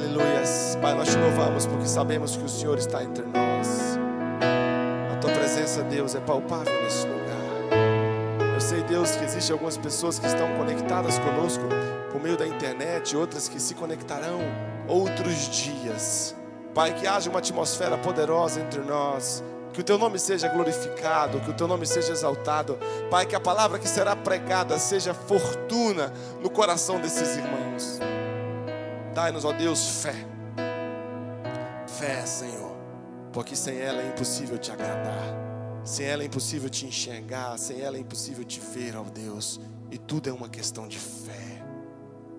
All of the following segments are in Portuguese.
Aleluias. Pai, nós te louvamos porque sabemos que o Senhor está entre nós. A tua presença, Deus, é palpável nesse lugar. Eu sei, Deus, que existem algumas pessoas que estão conectadas conosco por meio da internet, outras que se conectarão outros dias. Pai, que haja uma atmosfera poderosa entre nós. Que o teu nome seja glorificado, que o teu nome seja exaltado. Pai, que a palavra que será pregada seja fortuna no coração desses irmãos. Dai-nos, ó Deus, fé. Fé, Senhor, porque sem ela é impossível te agradar. Sem ela é impossível te enxergar, sem ela é impossível te ver, ó Deus. E tudo é uma questão de fé.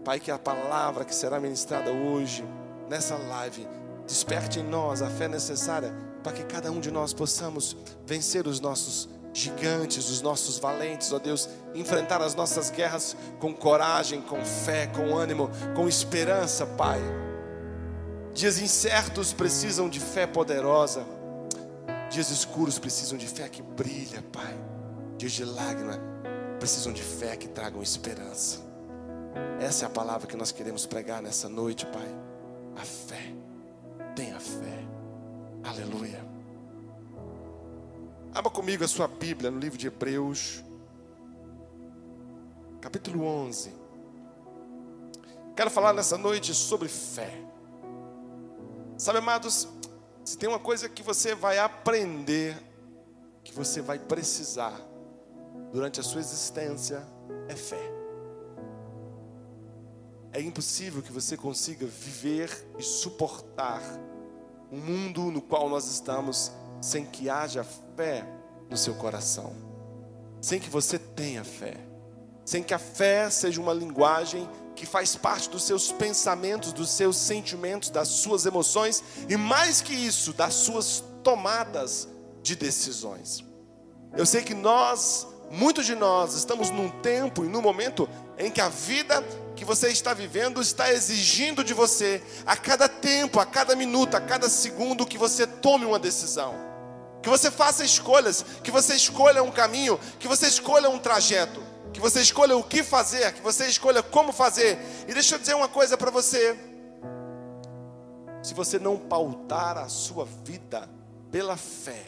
Pai, que a palavra que será ministrada hoje, nessa live, desperte em nós a fé necessária para que cada um de nós possamos vencer os nossos gigantes, os nossos valentes, ó Deus, enfrentar as nossas guerras com coragem, com fé, com ânimo, com esperança, Pai. Dias incertos precisam de fé poderosa, dias escuros precisam de fé que brilha, Pai. Dias de lágrima precisam de fé que tragam esperança. Essa é a palavra que nós queremos pregar nessa noite, Pai. A fé. Tenha fé. Aleluia. Abra comigo a sua Bíblia no livro de Hebreus, capítulo 11. Quero falar nessa noite sobre fé. Sabe, amados, se tem uma coisa que você vai aprender, que você vai precisar durante a sua existência, é fé. É impossível que você consiga viver e suportar o mundo no qual nós estamos sem que haja fé no seu coração, sem que você tenha fé, sem que a fé seja uma linguagem que faz parte dos seus pensamentos, dos seus sentimentos, das suas emoções e mais que isso, das suas tomadas de decisões. Eu sei que nós, muitos de nós, estamos num tempo e num momento em que a vida que você está vivendo está exigindo de você, a cada tempo, a cada minuto, a cada segundo, que você tome uma decisão, que você faça escolhas, que você escolha um caminho, que você escolha um trajeto, que você escolha o que fazer, que você escolha como fazer. E deixa eu dizer uma coisa para você: se você não pautar a sua vida pela fé,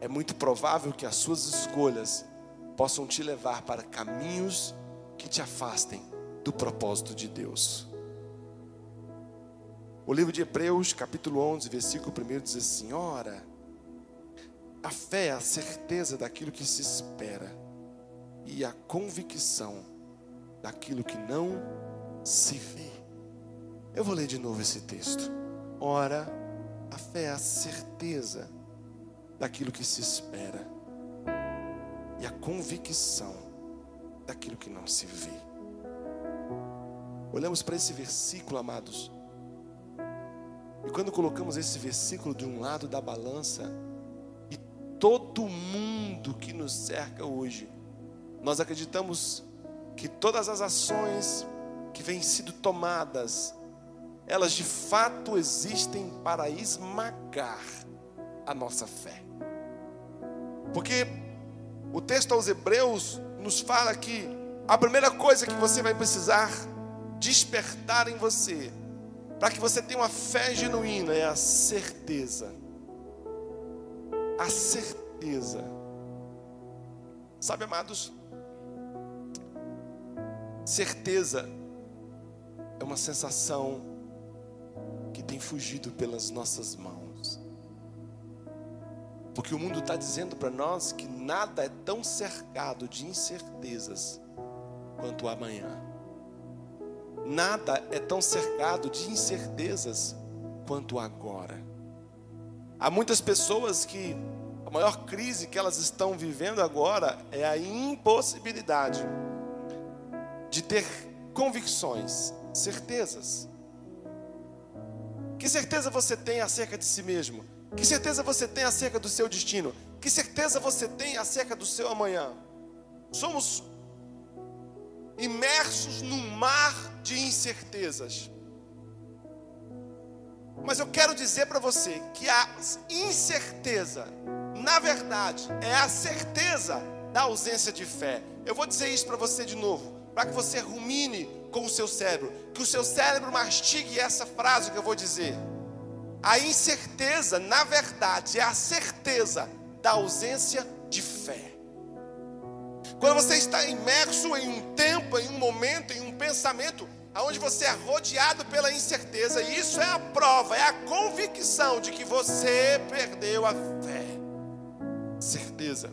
é muito provável que as suas escolhas possam te levar para caminhos que te afastem do propósito de Deus. O livro de Hebreus, capítulo 11, versículo 1 diz assim: Ora, a fé é a certeza daquilo que se espera e a convicção daquilo que não se vê. Eu vou ler de novo esse texto. Ora, a fé é a certeza daquilo que se espera e a convicção daquilo que não se vê. Olhamos para esse versículo, amados, e quando colocamos esse versículo de um lado da balança, todo mundo que nos cerca hoje, nós acreditamos que todas as ações que vêm sido tomadas, elas de fato existem para esmagar a nossa fé. Porque o texto aos Hebreus nos fala que a primeira coisa que você vai precisar despertar em você, para que você tenha uma fé genuína, é a certeza. A certeza. Sabe, amados? Certeza é uma sensação que tem fugido pelas nossas mãos. Porque o mundo está dizendo para nós que nada é tão cercado de incertezas quanto o amanhã. Nada é tão cercado de incertezas quanto agora. Há muitas pessoas que a maior crise que elas estão vivendo agora é a impossibilidade de ter convicções, certezas. Que certeza você tem acerca de si mesmo? Que certeza você tem acerca do seu destino? Que certeza você tem acerca do seu amanhã? Somos imersos num mar de incertezas. Mas eu quero dizer para você que a incerteza, na verdade, é a certeza da ausência de fé. Eu vou dizer isso para você de novo, para que você rumine com o seu cérebro. Que o seu cérebro mastigue essa frase que eu vou dizer. A incerteza, na verdade, é a certeza da ausência de fé. Quando você está imerso em um tempo, em um momento, em um pensamento, onde você é rodeado pela incerteza, e isso é a prova, é a convicção de que você perdeu a fé. Certeza.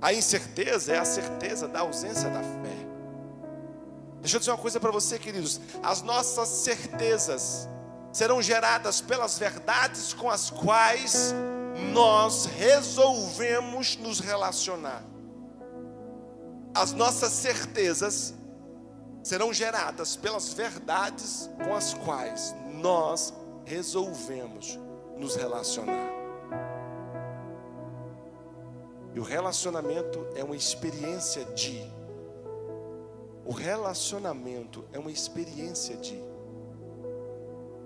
A incerteza é a certeza da ausência da fé. Deixa eu dizer uma coisa para você, queridos. As nossas certezas serão geradas pelas verdades com as quais nós resolvemos nos relacionar. As nossas certezas serão geradas pelas verdades com as quais nós resolvemos nos relacionar. E o relacionamento é uma experiência de. O relacionamento é uma experiência de.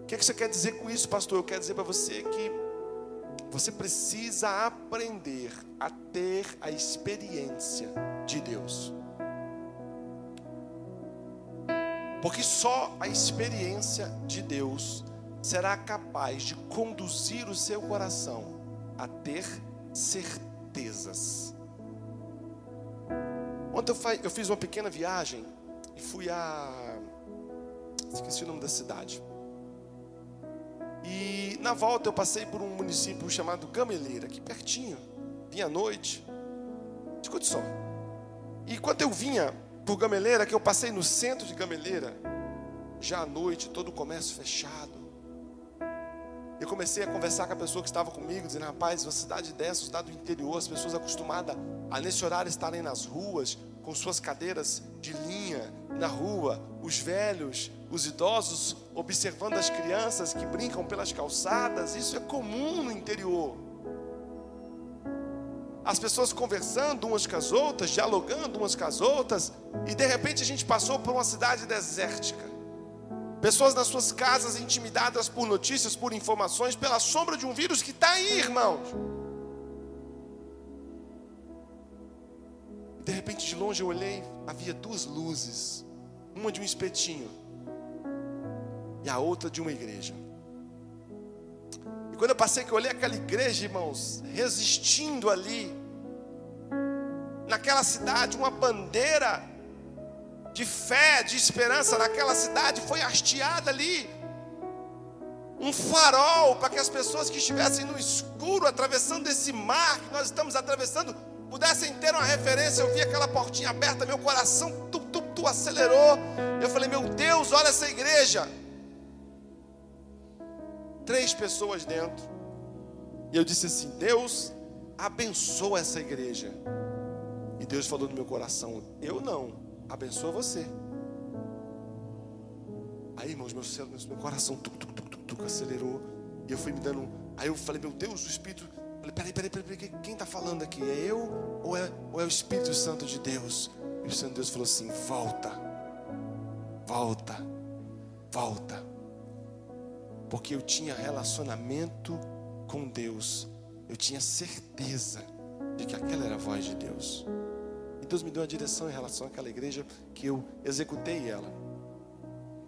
O que, é que você quer dizer com isso, pastor? Eu quero dizer para você que você precisa aprender a ter a experiência de Deus. Porque só a experiência de Deus será capaz de conduzir o seu coração a ter certezas. Ontem eu fiz uma pequena viagem e fui a. Esqueci o nome da cidade. E na volta eu passei por um município chamado Gameleira, aqui pertinho. Vinha à noite. Escute só. E quando eu vinha por Gameleira, que eu passei no centro de Gameleira, já à noite, todo o comércio fechado. Eu comecei a conversar com a pessoa que estava comigo, dizendo: rapaz, uma cidade dessa, cidade do interior, as pessoas acostumadas a nesse horário estarem nas ruas, com suas cadeiras de linha na rua, os velhos, os idosos observando as crianças que brincam pelas calçadas, isso é comum no interior. As pessoas conversando umas com as outras, dialogando umas com as outras, e de repente a gente passou por uma cidade desértica. Pessoas nas suas casas intimidadas por notícias, por informações, pela sombra de um vírus que está aí, irmãos. De repente, de longe eu olhei, havia duas luzes, uma de um espetinho e a outra de uma igreja. E quando eu passei que eu olhei aquela igreja, irmãos, resistindo ali, naquela cidade, uma bandeira de fé, de esperança naquela cidade foi hasteada ali. Um farol para que as pessoas que estivessem no escuro, atravessando esse mar que nós estamos atravessando, pudessem ter uma referência. Eu vi aquela portinha aberta, meu coração tu, tu, tu acelerou. Eu falei, meu Deus, olha essa igreja. Três pessoas dentro. E eu disse assim: Deus, abençoa essa igreja. E Deus falou no meu coração: Eu não, abençoa você. Aí, irmãos, meu, meu coração tuc, tuc, tuc, tuc, acelerou. E eu fui me dando. Aí eu falei: Meu Deus, o Espírito Falei, peraí, peraí, peraí, peraí, quem está falando aqui? É eu ou é, ou é o Espírito Santo de Deus? E o Santo de Deus falou assim: volta, volta, volta. Porque eu tinha relacionamento com Deus, eu tinha certeza de que aquela era a voz de Deus. E Deus me deu uma direção em relação àquela igreja que eu executei ela.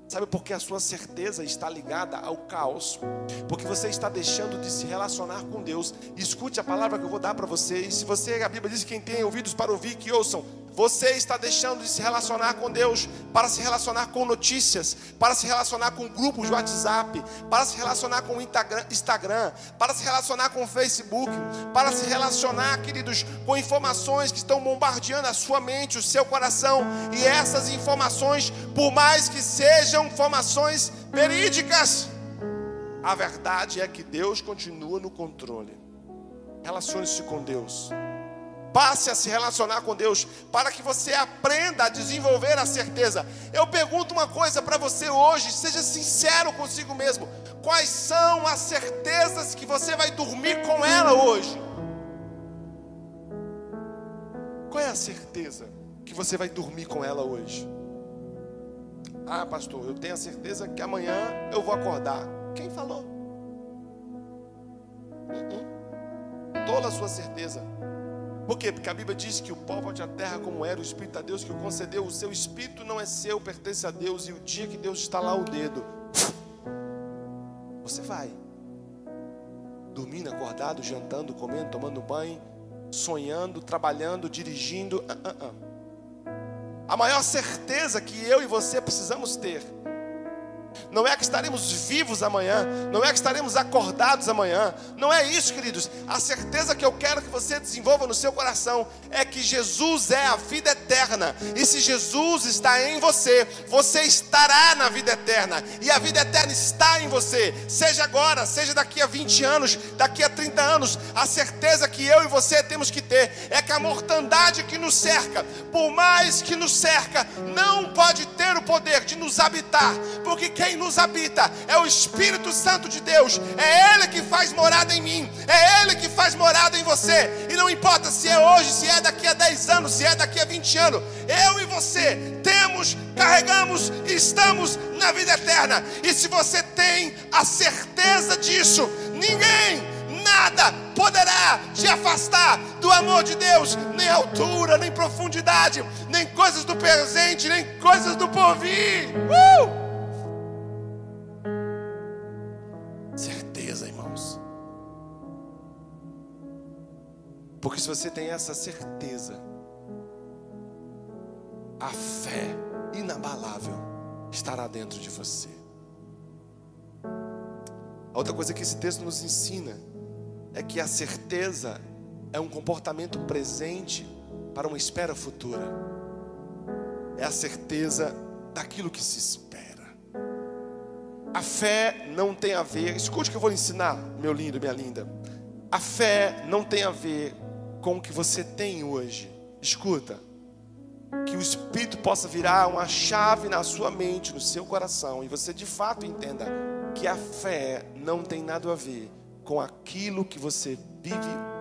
Sabe por que a sua certeza está ligada ao caos? Porque você está deixando de se relacionar com Deus. Escute a palavra que eu vou dar para você. E se você, a Bíblia diz que quem tem ouvidos para ouvir, que ouçam. Você está deixando de se relacionar com Deus para se relacionar com notícias, para se relacionar com grupos de WhatsApp, para se relacionar com Instagram, para se relacionar com Facebook, para se relacionar, queridos, com informações que estão bombardeando a sua mente, o seu coração. E essas informações, por mais que sejam informações verídicas, a verdade é que Deus continua no controle. Relacione-se com Deus. Passe a se relacionar com Deus para que você aprenda a desenvolver a certeza. Eu pergunto uma coisa para você hoje, seja sincero consigo mesmo. Quais são as certezas que você vai dormir com ela hoje? Qual é a certeza que você vai dormir com ela hoje? Ah, pastor, eu tenho a certeza que amanhã eu vou acordar. Quem falou? Uh -uh. Toda a sua certeza Por quê? Porque a Bíblia diz que o pó pode a terra como era, o Espírito a Deus que o concedeu. O seu Espírito não é seu, pertence a Deus. E o dia que Deus está lá o dedo, você vai. Dormindo, acordado, jantando, comendo, tomando banho, sonhando, trabalhando, dirigindo. Uh, uh, uh. A maior certeza que eu e você precisamos ter não é que estaremos vivos amanhã, não é que estaremos acordados amanhã, não é isso, queridos. A certeza que eu quero que você desenvolva no seu coração é que Jesus é a vida eterna, e se Jesus está em você, você estará na vida eterna, e a vida eterna está em você, seja agora, seja daqui a 20 anos, daqui a 30 anos. A certeza que eu e você temos que ter é que a mortandade que nos cerca, por mais que nos cerca, não pode ter o poder de nos habitar, porque quem nos habita é o Espírito Santo de Deus, é Ele que faz morada em mim, é Ele que faz morada em você, e não importa se é hoje, se é daqui a 10 anos, se é daqui a 20 anos, eu e você temos, carregamos, estamos na vida eterna, e se você tem a certeza disso, ninguém, nada poderá te afastar do amor de Deus, nem altura, nem profundidade, nem coisas do presente, nem coisas do porvir. Uh! Porque se você tem essa certeza, a fé inabalável estará dentro de você. A outra coisa que esse texto nos ensina é que a certeza é um comportamento presente para uma espera futura. É a certeza daquilo que se espera. A fé não tem a ver, escute o que eu vou lhe ensinar, meu lindo, minha linda. A fé não tem a ver com o que você tem hoje. Escuta, que o Espírito possa virar uma chave na sua mente, no seu coração, e você de fato entenda que a fé não tem nada a ver com aquilo que você vive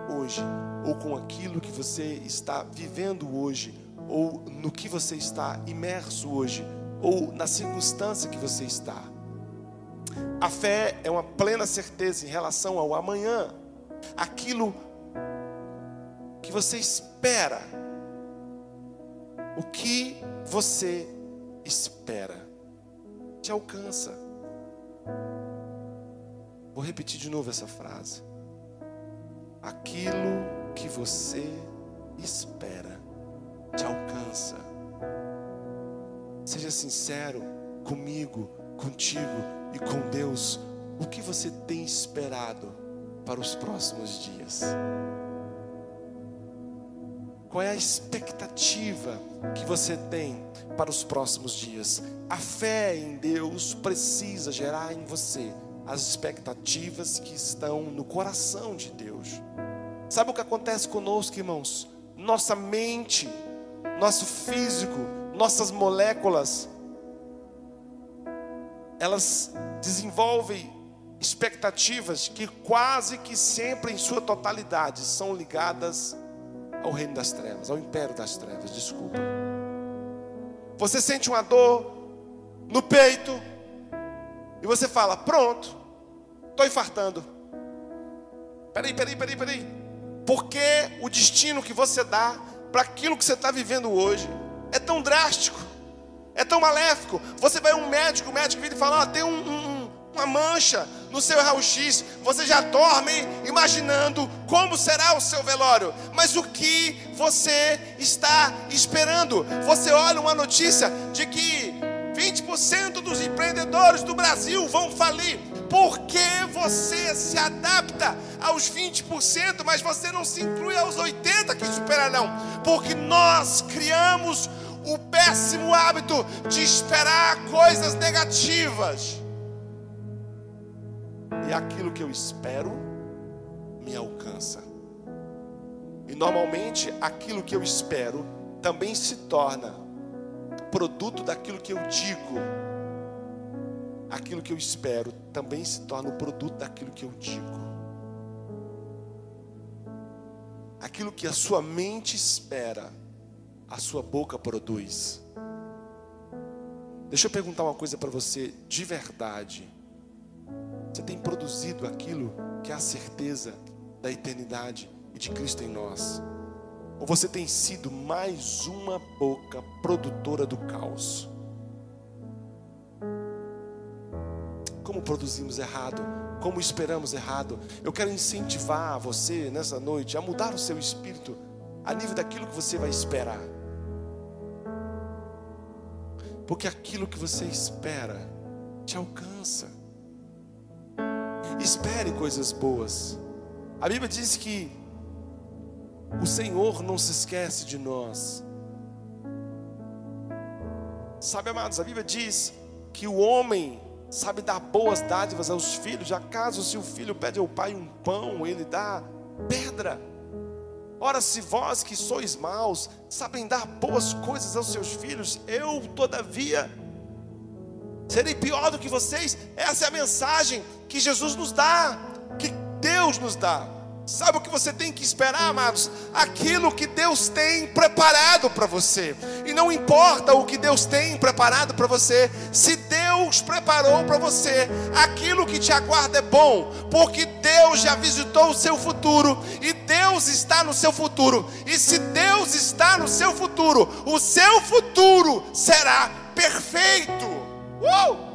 hoje, ou com aquilo que você está vivendo hoje, ou no que você está imerso hoje, ou na circunstância que você está. A fé é uma plena certeza em relação ao amanhã, aquilo que você espera. O que você espera te alcança. Vou repetir de novo essa frase. Aquilo que você espera te alcança. Seja sincero comigo, contigo e com Deus. O que você tem esperado para os próximos dias? Qual é a expectativa que você tem para os próximos dias? A fé em Deus precisa gerar em você as expectativas que estão no coração de Deus. Sabe o que acontece conosco, irmãos? Nossa mente, nosso físico, nossas moléculas, elas desenvolvem expectativas que quase que sempre em sua totalidade são ligadas ao reino das trevas, ao império das trevas, desculpa. Você sente uma dor no peito e você fala: Pronto, estou infartando. Peraí, peraí, peraí, peraí. Porque o destino que você dá para aquilo que você está vivendo hoje é tão drástico, é tão maléfico. Você vai a um médico, o médico vira e fala: oh, tem um, um uma mancha no seu raio-x, você já dorme imaginando como será o seu velório. Mas o que você está esperando? Você olha uma notícia de que 20% dos empreendedores do Brasil vão falir. Por que você se adapta aos 20%, mas você não se inclui aos 80% que superarão? Porque nós criamos o péssimo hábito de esperar coisas negativas e aquilo que eu espero me alcança. E normalmente aquilo que eu espero também se torna produto daquilo que eu digo. Aquilo que eu espero também se torna o produto daquilo que eu digo. Aquilo que a sua mente espera, a sua boca produz. Deixa eu perguntar uma coisa para você de verdade. Você tem produzido aquilo que é a certeza da eternidade e de Cristo em nós. Ou você tem sido mais uma boca produtora do caos? Como produzimos errado? Como esperamos errado? Eu quero incentivar você nessa noite a mudar o seu espírito a nível daquilo que você vai esperar. Porque aquilo que você espera te alcança. Espere coisas boas. A Bíblia diz que o Senhor não se esquece de nós. Sabe, amados, a Bíblia diz que o homem sabe dar boas dádivas aos filhos. Acaso se o filho pede ao pai um pão, ele dá pedra. Ora, se vós que sois maus, sabem dar boas coisas aos seus filhos, eu, todavia, serei pior do que vocês. Essa é a mensagem que Jesus nos dá, que Deus nos dá. Sabe o que você tem que esperar, amados? Aquilo que Deus tem preparado para você. E não importa o que Deus tem preparado para você, se Deus preparou para você, aquilo que te aguarda é bom, porque Deus já visitou o seu futuro e Deus está no seu futuro. E se Deus está no seu futuro, o seu futuro será perfeito. Uh!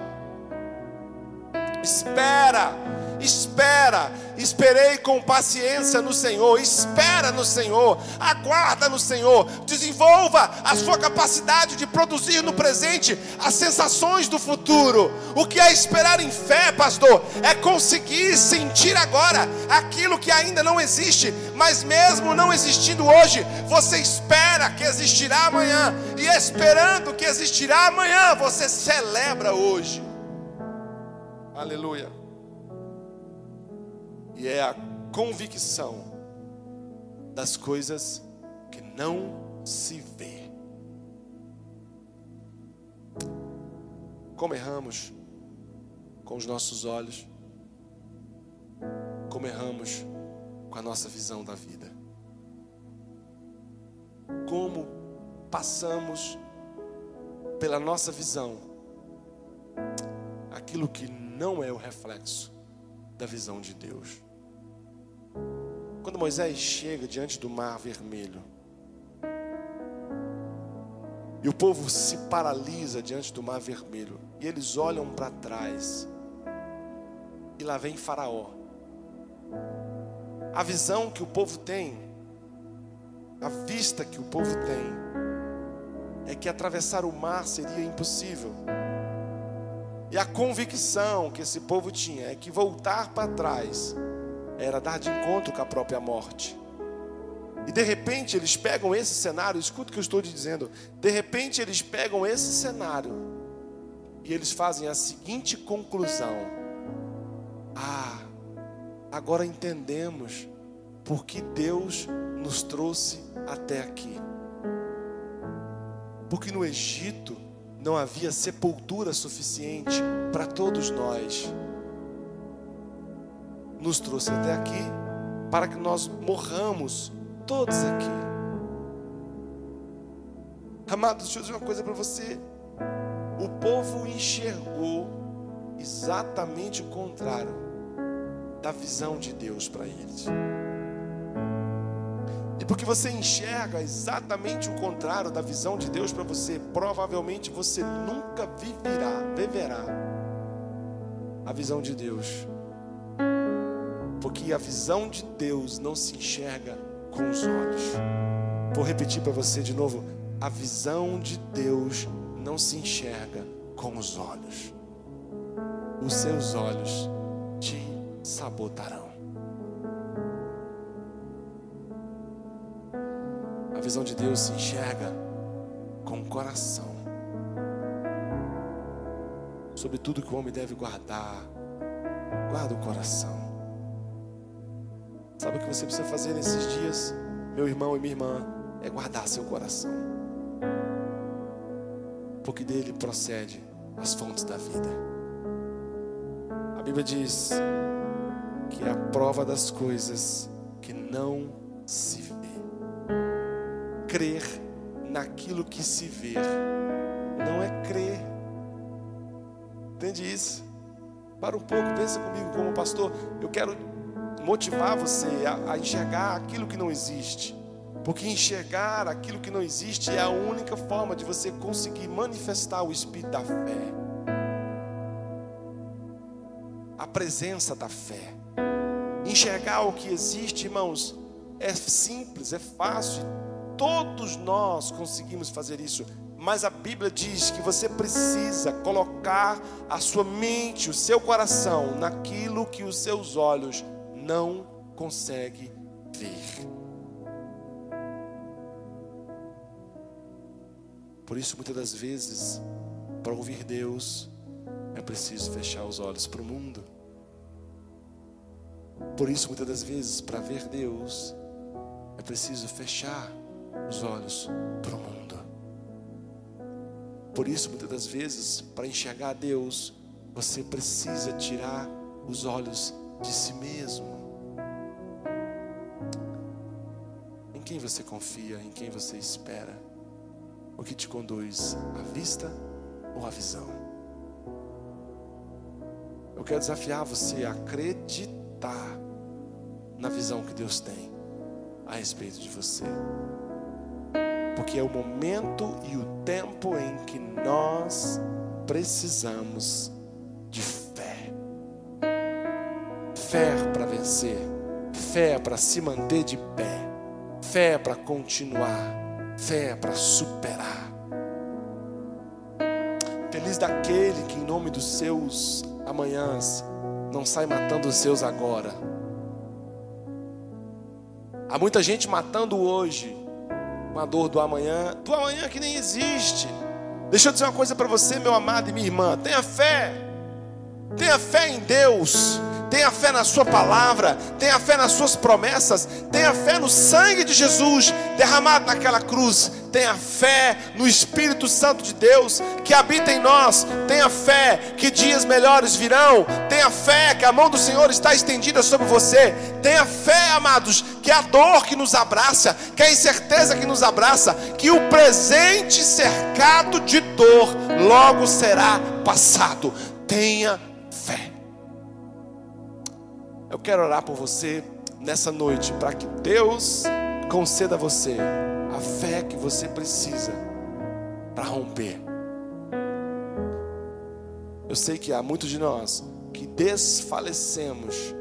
Espera, espera Esperei com paciência no Senhor, espera no Senhor, aguarda no Senhor, desenvolva a sua capacidade de produzir no presente as sensações do futuro. O que é esperar em fé, pastor? É conseguir sentir agora aquilo que ainda não existe, mas mesmo não existindo hoje, você espera que existirá amanhã, e esperando que existirá amanhã, você celebra hoje. Aleluia e é a convicção das coisas que não se vê. Como erramos com os nossos olhos, como erramos com a nossa visão da vida. Como passamos pela nossa visão aquilo que não é o reflexo da visão de Deus. Quando Moisés chega diante do mar vermelho, e o povo se paralisa diante do mar vermelho, e eles olham para trás, e lá vem Faraó. A visão que o povo tem, a vista que o povo tem, é que atravessar o mar seria impossível. E a convicção que esse povo tinha é que voltar para trás era dar de encontro com a própria morte. E de repente eles pegam esse cenário, escuta o que eu estou te dizendo. De repente eles pegam esse cenário e eles fazem a seguinte conclusão: Ah, agora entendemos por que Deus nos trouxe até aqui. Porque no Egito não havia sepultura suficiente para todos nós nos trouxe até aqui para que nós morramos todos aqui. Amados, deixa eu dizer uma coisa para você. O povo enxergou exatamente o contrário da visão de Deus para eles. E porque você enxerga exatamente o contrário da visão de Deus para você, provavelmente você nunca viverá, viverá a visão de Deus porque a visão de Deus não se enxerga com os olhos. Vou repetir para você de novo: a visão de Deus não se enxerga com os olhos. Os seus olhos te sabotarão. A visão de Deus se enxerga com o coração. Sobre tudo que o homem deve guardar, guarda o coração. Sabe o que você precisa fazer nesses dias, meu irmão e minha irmã? É guardar seu coração. Porque dele procede as fontes da vida. A Bíblia diz que é a prova das coisas que não se vê. Crer naquilo que se vê não é crer. Entende isso? Para um pouco, pensa comigo como pastor. Eu quero motivar você a, a enxergar aquilo que não existe. Porque enxergar aquilo que não existe é a única forma de você conseguir manifestar o espírito da fé. A presença da fé. Enxergar o que existe, irmãos, é simples, é fácil. Todos nós conseguimos fazer isso. Mas a Bíblia diz que você precisa colocar a sua mente, o seu coração naquilo que os seus olhos não conseguem ver. Por isso, muitas das vezes, para ouvir Deus, é preciso fechar os olhos para o mundo. Por isso, muitas das vezes, para ver Deus, é preciso fechar os olhos para o mundo. Por isso, muitas das vezes, para enxergar Deus, você precisa tirar os olhos de si mesmo. Em quem você confia, em quem você espera? O que te conduz à vista ou à visão? Eu quero desafiar você a acreditar na visão que Deus tem a respeito de você porque é o momento e o tempo em que nós precisamos de. Fé para vencer, fé para se manter de pé, fé para continuar, fé para superar. Feliz daquele que, em nome dos seus amanhãs, não sai matando os seus agora. Há muita gente matando hoje, uma dor do amanhã, do amanhã que nem existe. Deixa eu dizer uma coisa para você, meu amado e minha irmã: tenha fé, tenha fé em Deus, tenha fé na Sua palavra, tenha fé nas Suas promessas, tenha fé no sangue de Jesus derramado naquela cruz, tenha fé no Espírito Santo de Deus que habita em nós, tenha fé que dias melhores virão, tenha fé que a mão do Senhor está estendida sobre você, tenha fé, amados, que a dor que nos abraça, que a incerteza que nos abraça, que o presente cercado de dor logo será passado. Tenha. Eu quero orar por você nessa noite, para que Deus conceda a você a fé que você precisa para romper. Eu sei que há muitos de nós que desfalecemos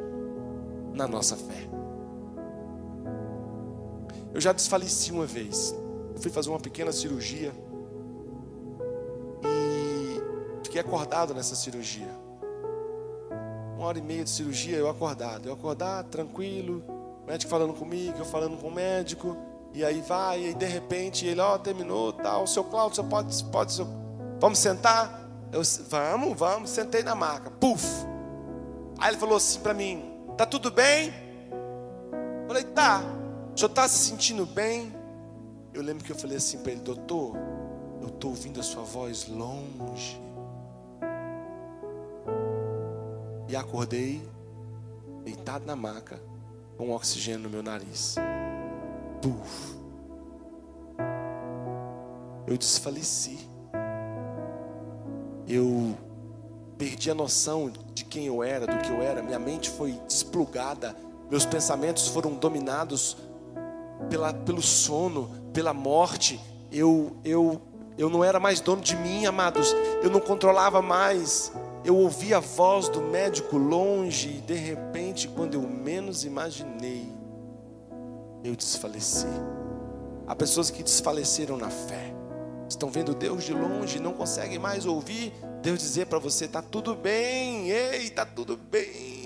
na nossa fé. Eu já desfaleci uma vez. Eu fui fazer uma pequena cirurgia e fiquei acordado nessa cirurgia uma hora e meia de cirurgia, eu acordado. Eu acordar tranquilo, médico falando comigo, eu falando com o médico. E aí vai, e de repente ele, ó, oh, terminou, tal. Tá, o seu Cláudio, você pode, pode, vamos sentar? Eu, vamos, vamos. Sentei na maca, puf. Aí ele falou assim para mim, tá tudo bem? Eu falei, tá. O senhor está se sentindo bem? Eu lembro que eu falei assim para ele, doutor, eu estou ouvindo a sua voz longe. E acordei deitado na maca, com oxigênio no meu nariz. Puf. Eu desfaleci. Eu perdi a noção de quem eu era, do que eu era. Minha mente foi desplugada. Meus pensamentos foram dominados pela, pelo sono, pela morte. Eu, eu, eu não era mais dono de mim, amados. Eu não controlava mais eu ouvi a voz do médico longe e de repente, quando eu menos imaginei, eu desfaleci. Há pessoas que desfaleceram na fé, estão vendo Deus de longe, não conseguem mais ouvir Deus dizer para você: está tudo bem, ei, está tudo bem.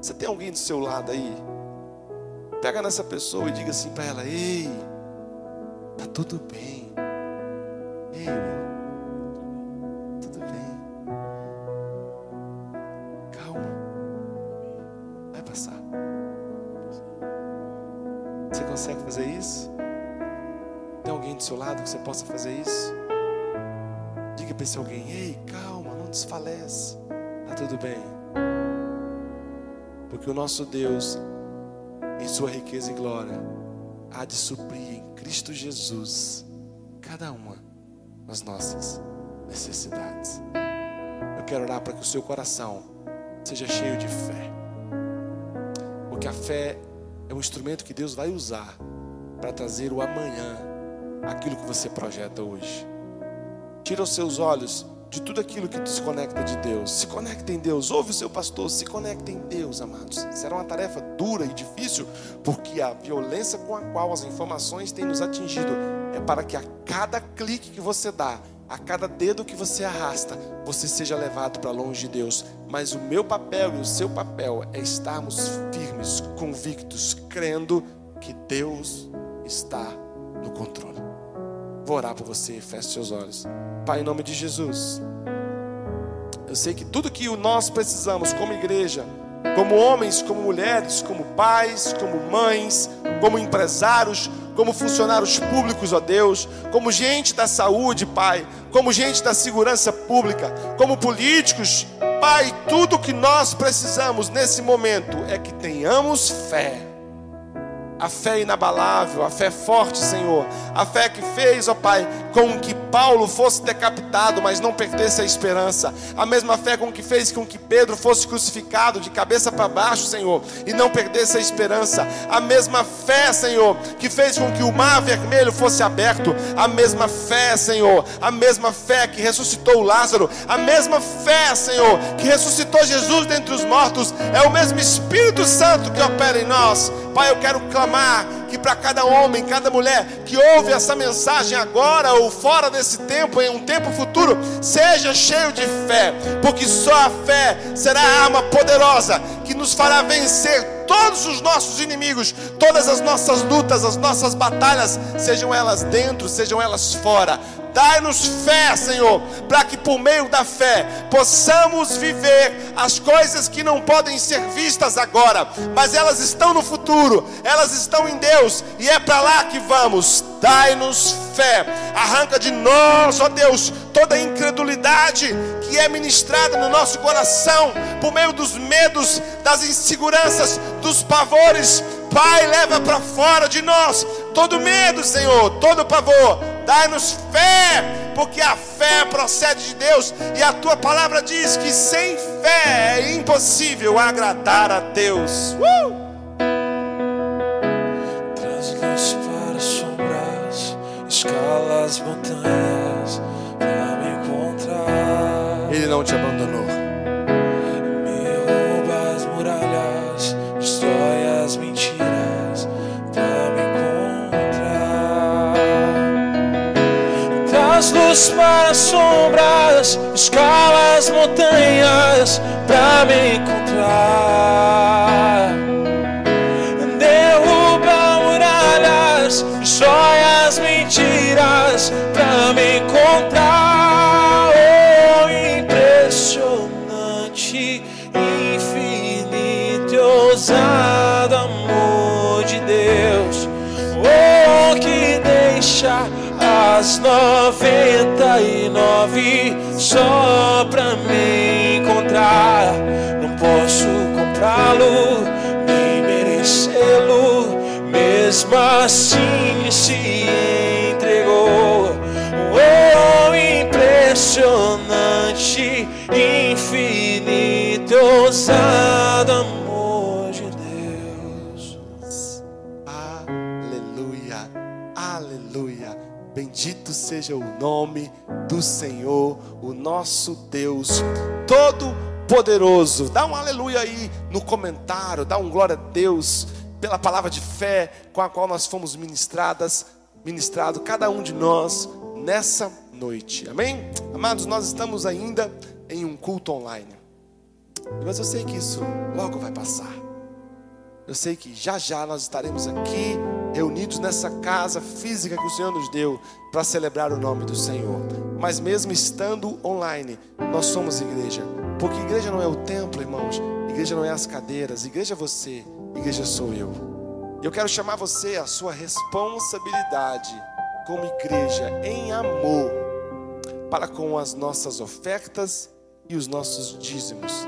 Você tem alguém do seu lado aí? Pega nessa pessoa e diga assim para ela: ei, está tudo bem. Diga para esse alguém: ei, calma, não desfalece, está tudo bem. Porque o nosso Deus, em Sua riqueza e glória, há de suprir em Cristo Jesus cada uma das nossas necessidades. Eu quero orar para que o seu coração seja cheio de fé, porque a fé é um instrumento que Deus vai usar para trazer o amanhã, aquilo que você projeta hoje. Tira os seus olhos de tudo aquilo que desconecta de Deus. Se conecta em Deus. Ouve o seu pastor, se conecta em Deus, amados. Será uma tarefa dura e difícil, porque a violência com a qual as informações têm nos atingido é para que a cada clique que você dá, a cada dedo que você arrasta, você seja levado para longe de Deus. Mas o meu papel e o seu papel é estarmos firmes, convictos, crendo que Deus está no controle. Vou orar por você, feche seus olhos. Pai, em nome de Jesus. Eu sei que tudo que nós precisamos como igreja, como homens, como mulheres, como pais, como mães, como empresários, como funcionários públicos, ó Deus, como gente da saúde, Pai, como gente da segurança pública, como políticos, Pai, tudo que nós precisamos nesse momento é que tenhamos fé a fé inabalável, a fé forte, Senhor. A fé que fez, ó Pai, com que Paulo fosse decapitado, mas não perdesse a esperança. A mesma fé com que fez com que Pedro fosse crucificado de cabeça para baixo, Senhor, e não perdesse a esperança. A mesma fé, Senhor, que fez com que o mar vermelho fosse aberto. A mesma fé, Senhor. A mesma fé que ressuscitou Lázaro. A mesma fé, Senhor, que ressuscitou Jesus dentre os mortos. É o mesmo Espírito Santo que opera em nós. Pai, eu quero clamar que para cada homem, cada mulher que ouve essa mensagem agora ou fora desse tempo, em um tempo futuro, seja cheio de fé, porque só a fé será a arma poderosa que nos fará vencer todos os nossos inimigos, todas as nossas lutas, as nossas batalhas, sejam elas dentro, sejam elas fora. Dai-nos fé, Senhor, para que por meio da fé possamos viver as coisas que não podem ser vistas agora, mas elas estão no futuro, elas estão em Deus e é para lá que vamos. Dai-nos fé, arranca de nós, ó Deus, toda a incredulidade que é ministrada no nosso coração por meio dos medos, das inseguranças, dos pavores. Pai, leva para fora de nós todo medo, Senhor, todo pavor Dai-nos fé, porque a fé procede de Deus e a tua palavra diz que sem fé é impossível agradar a Deus. Uh! Traz luz para sombras, escala as montanhas para me encontrar. Ele não te abandonou. Luz para as sombras, escala as montanhas para me encontrar. As noventa e nove só pra me encontrar. Não posso comprá-lo, nem merecê-lo, mesmo assim se entregou. Oh, impressionante, infinito, ousado amor Bendito seja o nome do Senhor, o nosso Deus Todo-Poderoso. Dá um aleluia aí no comentário, dá um glória a Deus pela palavra de fé com a qual nós fomos ministradas, ministrado cada um de nós nessa noite. Amém? Amados, nós estamos ainda em um culto online. Mas eu sei que isso logo vai passar. Eu sei que já já nós estaremos aqui reunidos nessa casa física que o Senhor nos deu para celebrar o nome do Senhor. Mas mesmo estando online, nós somos igreja. Porque igreja não é o templo, irmãos. Igreja não é as cadeiras. Igreja é você. Igreja sou eu. Eu quero chamar você a sua responsabilidade como igreja em amor para com as nossas ofertas e os nossos dízimos.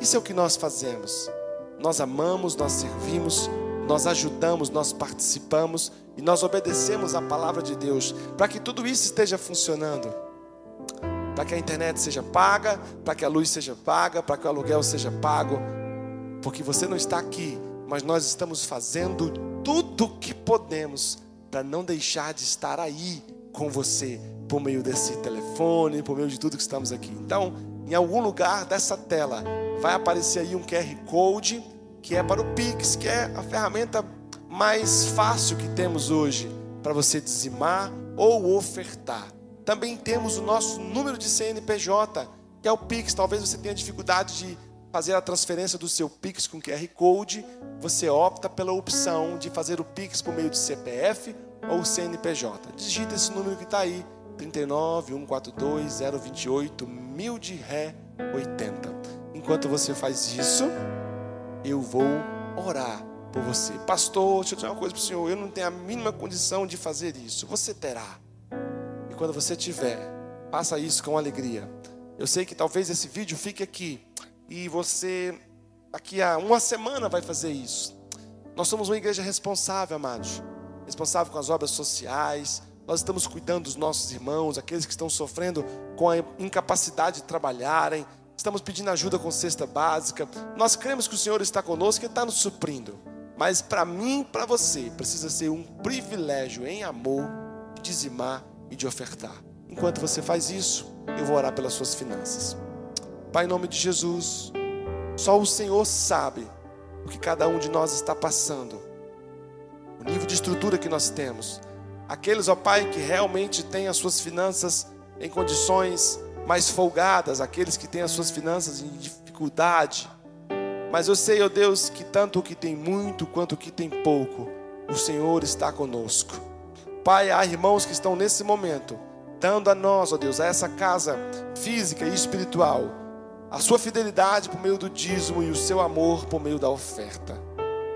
Isso é o que nós fazemos. Nós amamos, nós servimos, nós ajudamos, nós participamos e nós obedecemos a palavra de Deus para que tudo isso esteja funcionando. Para que a internet seja paga, para que a luz seja paga, para que o aluguel seja pago. Porque você não está aqui, mas nós estamos fazendo tudo o que podemos para não deixar de estar aí com você por meio desse telefone, por meio de tudo que estamos aqui. Então, em algum lugar dessa tela vai aparecer aí um QR Code que é para o Pix, que é a ferramenta mais fácil que temos hoje para você dizimar ou ofertar. Também temos o nosso número de CNPJ, que é o Pix. Talvez você tenha dificuldade de fazer a transferência do seu Pix com QR Code. Você opta pela opção de fazer o Pix por meio de CPF ou CNPJ. Digita esse número que está aí, 39 142 028 1000 de ré 80. Enquanto você faz isso, eu vou orar por você. Pastor, deixa eu dizer uma coisa para o senhor. Eu não tenho a mínima condição de fazer isso. Você terá. E quando você tiver, faça isso com alegria. Eu sei que talvez esse vídeo fique aqui. E você, daqui a uma semana, vai fazer isso. Nós somos uma igreja responsável, amados. Responsável com as obras sociais. Nós estamos cuidando dos nossos irmãos, aqueles que estão sofrendo com a incapacidade de trabalharem. Estamos pedindo ajuda com cesta básica. Nós cremos que o Senhor está conosco e está nos suprindo. Mas para mim, para você, precisa ser um privilégio em amor de dizimar e de ofertar. Enquanto você faz isso, eu vou orar pelas suas finanças. Pai, em nome de Jesus, só o Senhor sabe o que cada um de nós está passando, o nível de estrutura que nós temos. Aqueles, ó Pai, que realmente têm as suas finanças em condições mais folgadas, aqueles que têm as suas finanças em dificuldade, mas eu sei, ó Deus, que tanto o que tem muito quanto o que tem pouco, o Senhor está conosco. Pai, há irmãos que estão nesse momento dando a nós, ó Deus, a essa casa física e espiritual, a sua fidelidade por meio do dízimo e o seu amor por meio da oferta.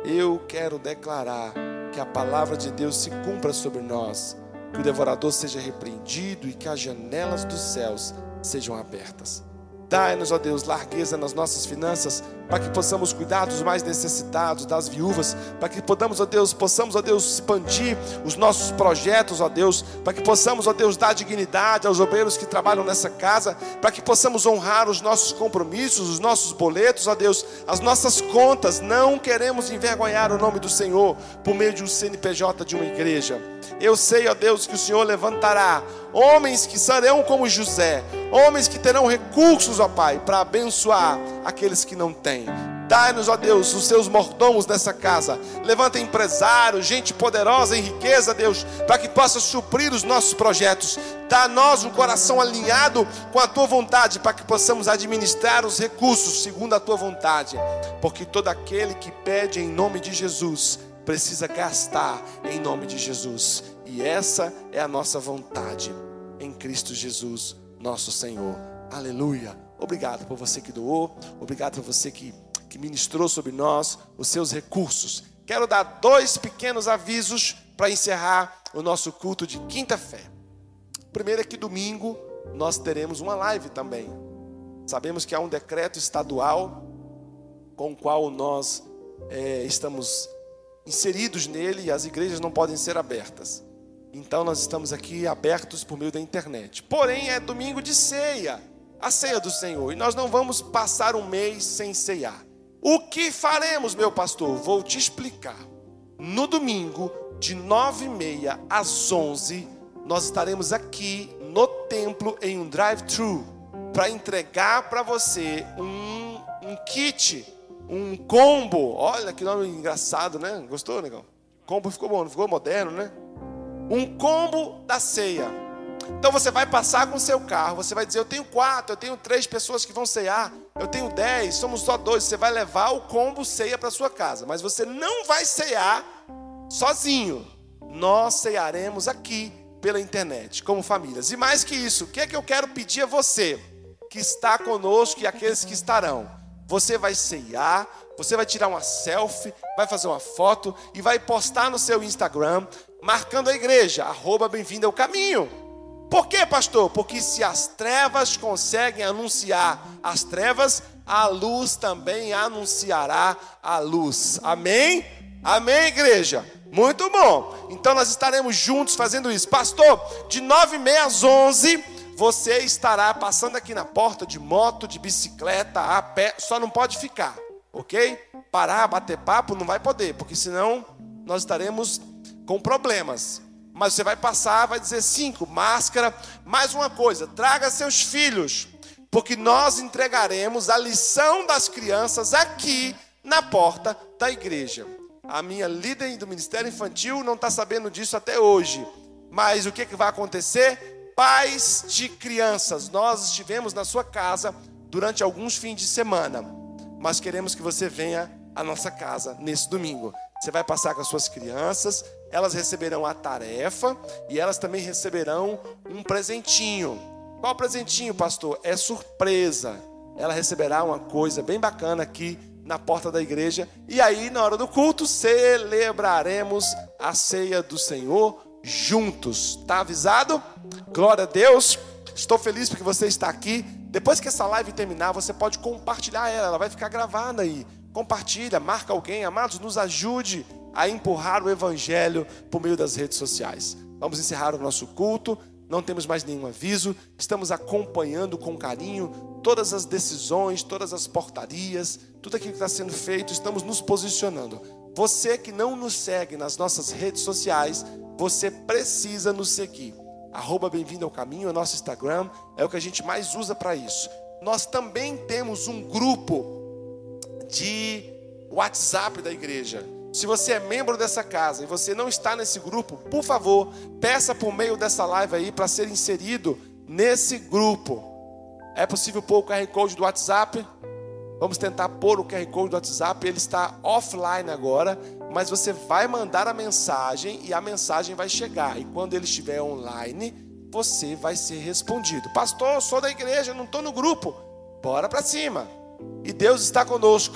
Eu quero declarar que a palavra de Deus se cumpra sobre nós, que o devorador seja repreendido e que as janelas dos céus sejam abertas. Dai-nos, ó Deus, largueza nas nossas finanças, para que possamos cuidar dos mais necessitados, das viúvas, para que podamos, ó Deus, possamos, ó Deus, expandir os nossos projetos, ó Deus, para que possamos, ó Deus, dar dignidade aos obreiros que trabalham nessa casa, para que possamos honrar os nossos compromissos, os nossos boletos, ó Deus, as nossas contas. Não queremos envergonhar o nome do Senhor por meio de um CNPJ de uma igreja. Eu sei, ó Deus, que o Senhor levantará homens que serão como José, homens que terão recursos, ó Pai, para abençoar aqueles que não têm. Dai-nos, ó Deus, os seus mordomos nessa casa. Levanta empresários, gente poderosa em riqueza, Deus, para que possa suprir os nossos projetos. Dá a nós um coração alinhado com a tua vontade, para que possamos administrar os recursos segundo a tua vontade. Porque todo aquele que pede em nome de Jesus precisa gastar em nome de Jesus. E essa é a nossa vontade em Cristo Jesus, nosso Senhor. Aleluia. Obrigado por você que doou, obrigado por você que, que ministrou sobre nós os seus recursos. Quero dar dois pequenos avisos para encerrar o nosso culto de quinta-feira. Primeiro é que domingo nós teremos uma live também. Sabemos que há um decreto estadual com o qual nós é, estamos inseridos nele e as igrejas não podem ser abertas. Então nós estamos aqui abertos por meio da internet. Porém, é domingo de ceia, a ceia do Senhor, e nós não vamos passar um mês sem ceiar. O que faremos, meu pastor? Vou te explicar. No domingo, de nove e meia às onze, nós estaremos aqui no templo em um drive-thru para entregar para você um, um kit um combo. Olha que nome engraçado, né? Gostou, negão? Combo ficou bom, ficou moderno, né? Um combo da ceia. Então você vai passar com o seu carro, você vai dizer: Eu tenho quatro, eu tenho três pessoas que vão cear, eu tenho dez, somos só dois. Você vai levar o combo ceia para sua casa, mas você não vai cear sozinho. Nós cearemos aqui pela internet, como famílias. E mais que isso, o que é que eu quero pedir a você que está conosco e aqueles que estarão? Você vai ceiar, você vai tirar uma selfie, vai fazer uma foto e vai postar no seu Instagram, marcando a igreja, arroba bem-vindo ao caminho. Por quê, pastor? Porque se as trevas conseguem anunciar as trevas, a luz também anunciará a luz. Amém? Amém, igreja? Muito bom. Então nós estaremos juntos fazendo isso. Pastor, de nove e meia às onze você estará passando aqui na porta de moto, de bicicleta, a pé, só não pode ficar. ok? Parar, bater papo, não vai poder, porque senão nós estaremos com problemas. Mas você vai passar, vai dizer cinco, máscara. Mais uma coisa, traga seus filhos, porque nós entregaremos a lição das crianças aqui na porta da igreja. A minha líder do Ministério Infantil não está sabendo disso até hoje. Mas o que, que vai acontecer? Pais de crianças, nós estivemos na sua casa durante alguns fins de semana, mas queremos que você venha à nossa casa nesse domingo. Você vai passar com as suas crianças, elas receberão a tarefa e elas também receberão um presentinho. Qual presentinho, pastor? É surpresa. Ela receberá uma coisa bem bacana aqui na porta da igreja. E aí, na hora do culto, celebraremos a ceia do Senhor juntos. Tá avisado? Glória a Deus. Estou feliz porque você está aqui. Depois que essa live terminar, você pode compartilhar ela, ela vai ficar gravada aí. Compartilha, marca alguém, amados, nos ajude a empurrar o evangelho por meio das redes sociais. Vamos encerrar o nosso culto. Não temos mais nenhum aviso. Estamos acompanhando com carinho todas as decisões, todas as portarias, tudo aquilo que está sendo feito. Estamos nos posicionando. Você que não nos segue nas nossas redes sociais, você precisa nos seguir. Arroba Bem-vindo ao Caminho, é nosso Instagram, é o que a gente mais usa para isso. Nós também temos um grupo de WhatsApp da igreja. Se você é membro dessa casa e você não está nesse grupo, por favor, peça por meio dessa live aí para ser inserido nesse grupo. É possível pôr o QR Code do WhatsApp? Vamos tentar pôr o QR Code do WhatsApp, ele está offline agora, mas você vai mandar a mensagem e a mensagem vai chegar. E quando ele estiver online, você vai ser respondido. Pastor, sou da igreja, não estou no grupo. Bora para cima. E Deus está conosco.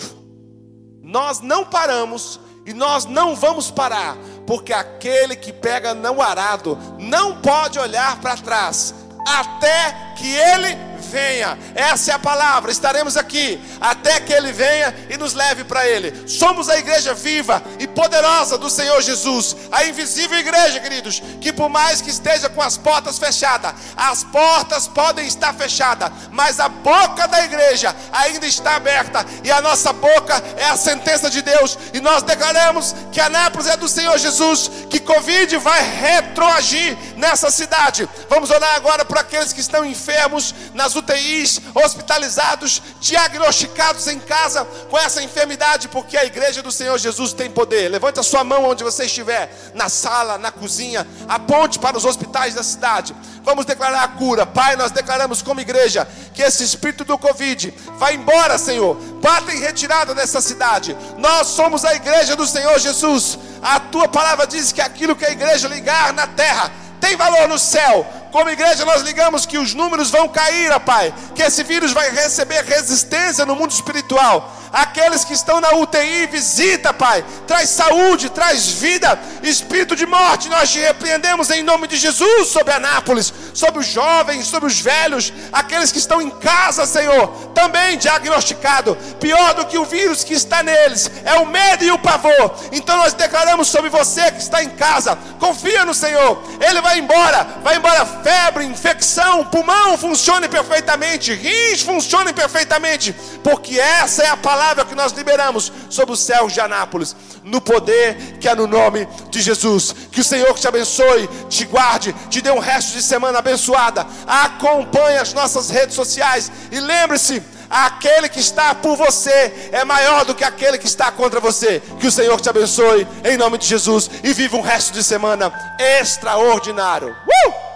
Nós não paramos e nós não vamos parar, porque aquele que pega no arado não pode olhar para trás, até que ele venha. Essa é a palavra. Estaremos aqui até que Ele venha e nos leve para Ele. Somos a igreja viva e poderosa do Senhor Jesus. A invisível igreja, queridos, que por mais que esteja com as portas fechadas, as portas podem estar fechadas, mas a boca da igreja ainda está aberta. E a nossa boca é a sentença de Deus. E nós declaramos que Anápolis é do Senhor Jesus, que Covid vai retroagir nessa cidade. Vamos orar agora por aqueles que estão enfermos nas UTIs, hospitalizados, diagnosticados em casa com essa enfermidade, porque a igreja do Senhor Jesus tem poder. Levante a sua mão onde você estiver, na sala, na cozinha, aponte para os hospitais da cidade. Vamos declarar a cura. Pai, nós declaramos como igreja que esse espírito do Covid vai embora, Senhor. Bata em retirada dessa cidade. Nós somos a igreja do Senhor Jesus. A tua palavra diz que aquilo que a igreja ligar na terra tem valor no céu. Como igreja, nós ligamos que os números vão cair, ó Pai. Que esse vírus vai receber resistência no mundo espiritual. Aqueles que estão na UTI, visita, Pai. Traz saúde, traz vida. Espírito de morte, nós te repreendemos em nome de Jesus sobre Anápolis, sobre os jovens, sobre os velhos, aqueles que estão em casa, Senhor, também diagnosticado. Pior do que o vírus que está neles é o medo e o pavor. Então nós declaramos sobre você que está em casa, confia no Senhor. Ele vai embora, vai embora febre, infecção, pulmão funcione perfeitamente, rins funcionem perfeitamente, porque essa é a palavra que nós liberamos sobre os céus de Anápolis, no poder que é no nome de Jesus. Que o Senhor te abençoe, te guarde, te dê um resto de semana abençoada. Acompanhe as nossas redes sociais e lembre-se aquele que está por você é maior do que aquele que está contra você. Que o Senhor te abençoe em nome de Jesus e viva um resto de semana extraordinário. Uh!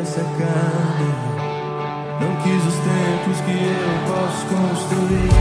Essa carne. Não quis os templos que eu posso construir